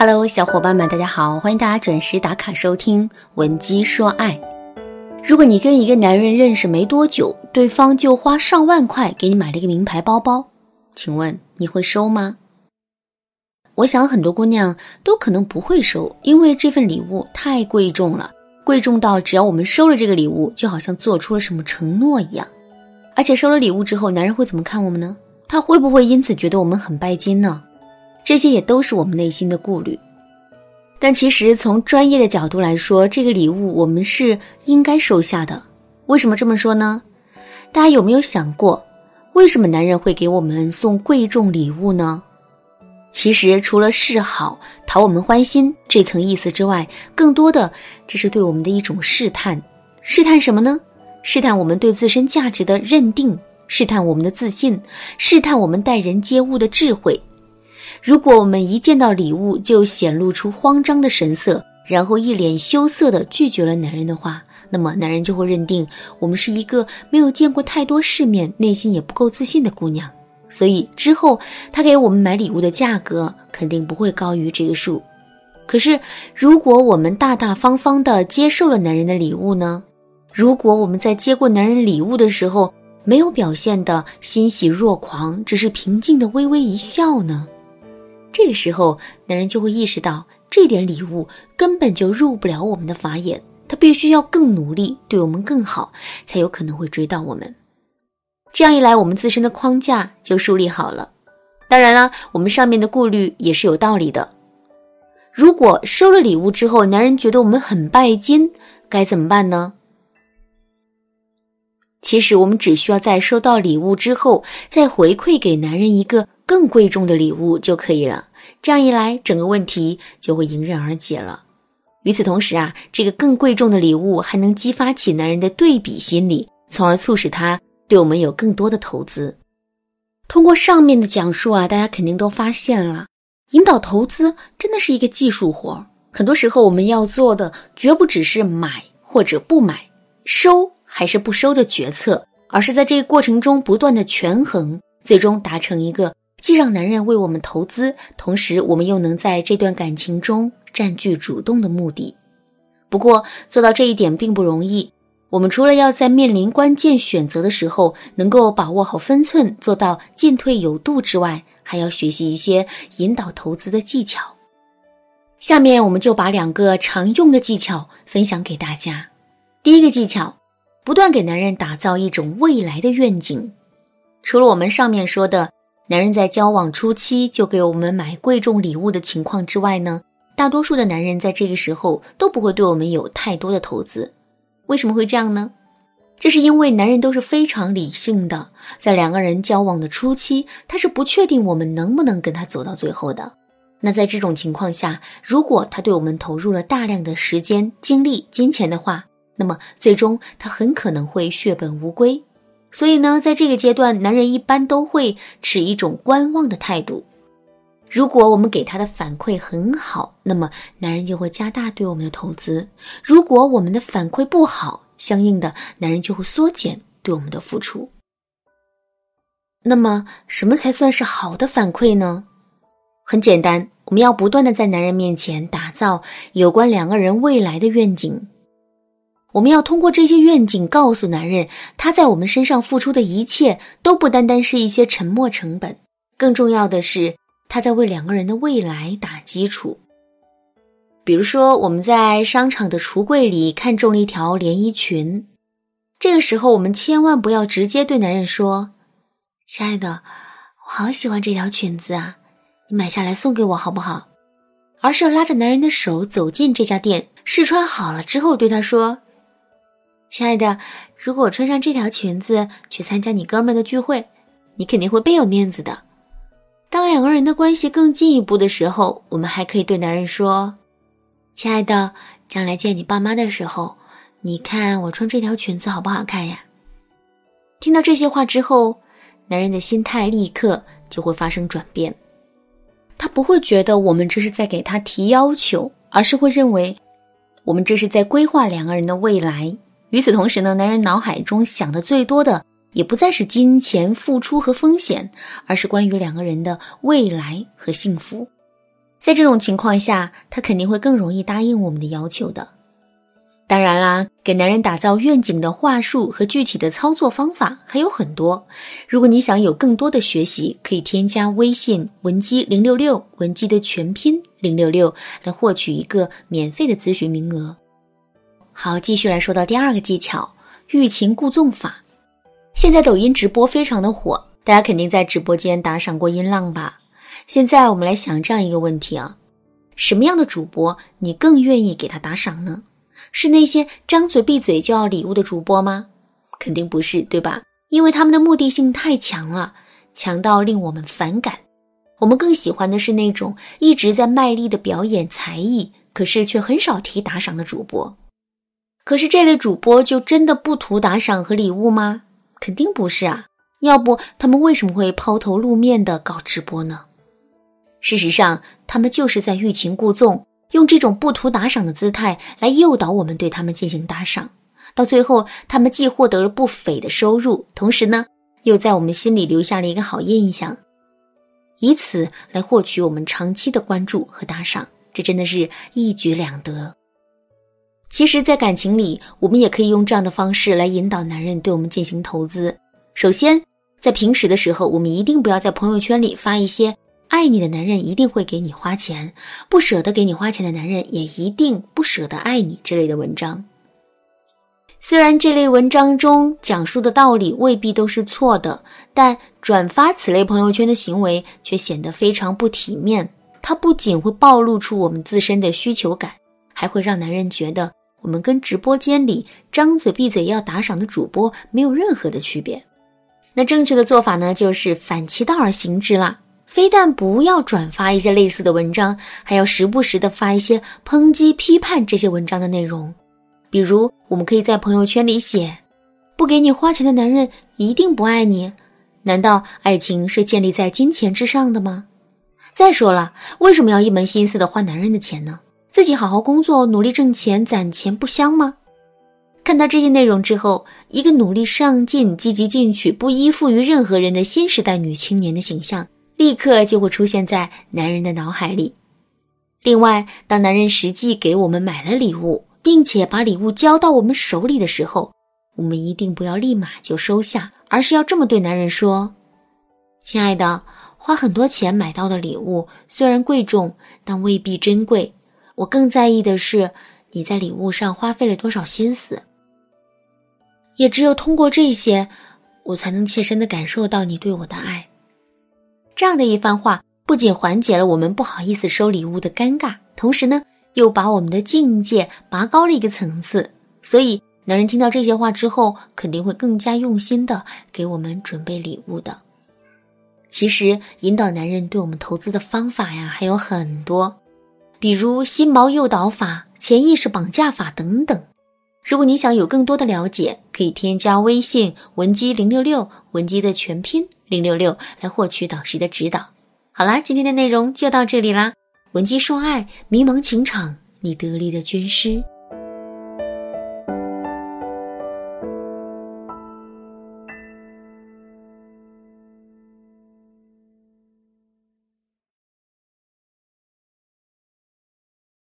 Hello，小伙伴们，大家好，欢迎大家准时打卡收听《闻鸡说爱》。如果你跟一个男人认识没多久，对方就花上万块给你买了一个名牌包包，请问你会收吗？我想很多姑娘都可能不会收，因为这份礼物太贵重了，贵重到只要我们收了这个礼物，就好像做出了什么承诺一样。而且收了礼物之后，男人会怎么看我们呢？他会不会因此觉得我们很拜金呢？这些也都是我们内心的顾虑，但其实从专业的角度来说，这个礼物我们是应该收下的。为什么这么说呢？大家有没有想过，为什么男人会给我们送贵重礼物呢？其实除了示好、讨我们欢心这层意思之外，更多的这是对我们的一种试探。试探什么呢？试探我们对自身价值的认定，试探我们的自信，试探我们待人接物的智慧。如果我们一见到礼物就显露出慌张的神色，然后一脸羞涩地拒绝了男人的话，那么男人就会认定我们是一个没有见过太多世面、内心也不够自信的姑娘。所以之后他给我们买礼物的价格肯定不会高于这个数。可是如果我们大大方方地接受了男人的礼物呢？如果我们在接过男人礼物的时候没有表现的欣喜若狂，只是平静的微微一笑呢？这个时候，男人就会意识到，这点礼物根本就入不了我们的法眼，他必须要更努力，对我们更好，才有可能会追到我们。这样一来，我们自身的框架就树立好了。当然了，我们上面的顾虑也是有道理的。如果收了礼物之后，男人觉得我们很拜金，该怎么办呢？其实，我们只需要在收到礼物之后，再回馈给男人一个。更贵重的礼物就可以了，这样一来，整个问题就会迎刃而解了。与此同时啊，这个更贵重的礼物还能激发起男人的对比心理，从而促使他对我们有更多的投资。通过上面的讲述啊，大家肯定都发现了，引导投资真的是一个技术活。很多时候，我们要做的绝不只是买或者不买、收还是不收的决策，而是在这个过程中不断的权衡，最终达成一个。既让男人为我们投资，同时我们又能在这段感情中占据主动的目的。不过做到这一点并不容易。我们除了要在面临关键选择的时候能够把握好分寸，做到进退有度之外，还要学习一些引导投资的技巧。下面我们就把两个常用的技巧分享给大家。第一个技巧，不断给男人打造一种未来的愿景。除了我们上面说的。男人在交往初期就给我们买贵重礼物的情况之外呢，大多数的男人在这个时候都不会对我们有太多的投资。为什么会这样呢？这是因为男人都是非常理性的，在两个人交往的初期，他是不确定我们能不能跟他走到最后的。那在这种情况下，如果他对我们投入了大量的时间、精力、金钱的话，那么最终他很可能会血本无归。所以呢，在这个阶段，男人一般都会持一种观望的态度。如果我们给他的反馈很好，那么男人就会加大对我们的投资；如果我们的反馈不好，相应的男人就会缩减对我们的付出。那么，什么才算是好的反馈呢？很简单，我们要不断的在男人面前打造有关两个人未来的愿景。我们要通过这些愿景告诉男人，他在我们身上付出的一切都不单单是一些沉没成本，更重要的是他在为两个人的未来打基础。比如说，我们在商场的橱柜里看中了一条连衣裙，这个时候我们千万不要直接对男人说：“亲爱的，我好喜欢这条裙子啊，你买下来送给我好不好？”而是要拉着男人的手走进这家店，试穿好了之后对他说。亲爱的，如果我穿上这条裙子去参加你哥们的聚会，你肯定会倍有面子的。当两个人的关系更进一步的时候，我们还可以对男人说：“亲爱的，将来见你爸妈的时候，你看我穿这条裙子好不好看呀？”听到这些话之后，男人的心态立刻就会发生转变，他不会觉得我们这是在给他提要求，而是会认为我们这是在规划两个人的未来。与此同时呢，男人脑海中想的最多的也不再是金钱付出和风险，而是关于两个人的未来和幸福。在这种情况下，他肯定会更容易答应我们的要求的。当然啦，给男人打造愿景的话术和具体的操作方法还有很多。如果你想有更多的学习，可以添加微信文姬零六六，文姬的全拼零六六，来获取一个免费的咨询名额。好，继续来说到第二个技巧——欲擒故纵法。现在抖音直播非常的火，大家肯定在直播间打赏过音浪吧？现在我们来想这样一个问题啊：什么样的主播你更愿意给他打赏呢？是那些张嘴闭嘴就要礼物的主播吗？肯定不是，对吧？因为他们的目的性太强了，强到令我们反感。我们更喜欢的是那种一直在卖力的表演才艺，可是却很少提打赏的主播。可是这类主播就真的不图打赏和礼物吗？肯定不是啊！要不他们为什么会抛头露面的搞直播呢？事实上，他们就是在欲擒故纵。用这种不图打赏的姿态来诱导我们对他们进行打赏，到最后，他们既获得了不菲的收入，同时呢，又在我们心里留下了一个好印象，以此来获取我们长期的关注和打赏，这真的是一举两得。其实，在感情里，我们也可以用这样的方式来引导男人对我们进行投资。首先，在平时的时候，我们一定不要在朋友圈里发一些。爱你的男人一定会给你花钱，不舍得给你花钱的男人也一定不舍得爱你。之类的文章，虽然这类文章中讲述的道理未必都是错的，但转发此类朋友圈的行为却显得非常不体面。它不仅会暴露出我们自身的需求感，还会让男人觉得我们跟直播间里张嘴闭嘴要打赏的主播没有任何的区别。那正确的做法呢，就是反其道而行之啦。非但不要转发一些类似的文章，还要时不时的发一些抨击、批判这些文章的内容。比如，我们可以在朋友圈里写：“不给你花钱的男人一定不爱你。难道爱情是建立在金钱之上的吗？再说了，为什么要一门心思的花男人的钱呢？自己好好工作，努力挣钱、攒钱不香吗？”看到这些内容之后，一个努力上进、积极进取、不依附于任何人的新时代女青年的形象。立刻就会出现在男人的脑海里。另外，当男人实际给我们买了礼物，并且把礼物交到我们手里的时候，我们一定不要立马就收下，而是要这么对男人说：“亲爱的，花很多钱买到的礼物虽然贵重，但未必珍贵。我更在意的是你在礼物上花费了多少心思。也只有通过这些，我才能切身的感受到你对我的爱。”这样的一番话，不仅缓解了我们不好意思收礼物的尴尬，同时呢，又把我们的境界拔高了一个层次。所以，男人听到这些话之后，肯定会更加用心的给我们准备礼物的。其实，引导男人对我们投资的方法呀，还有很多，比如心锚诱导法、潜意识绑架法等等。如果你想有更多的了解，可以添加微信文姬零六六，文姬的全拼零六六，来获取导师的指导。好啦，今天的内容就到这里啦。文姬说爱，迷茫情场，你得力的军师。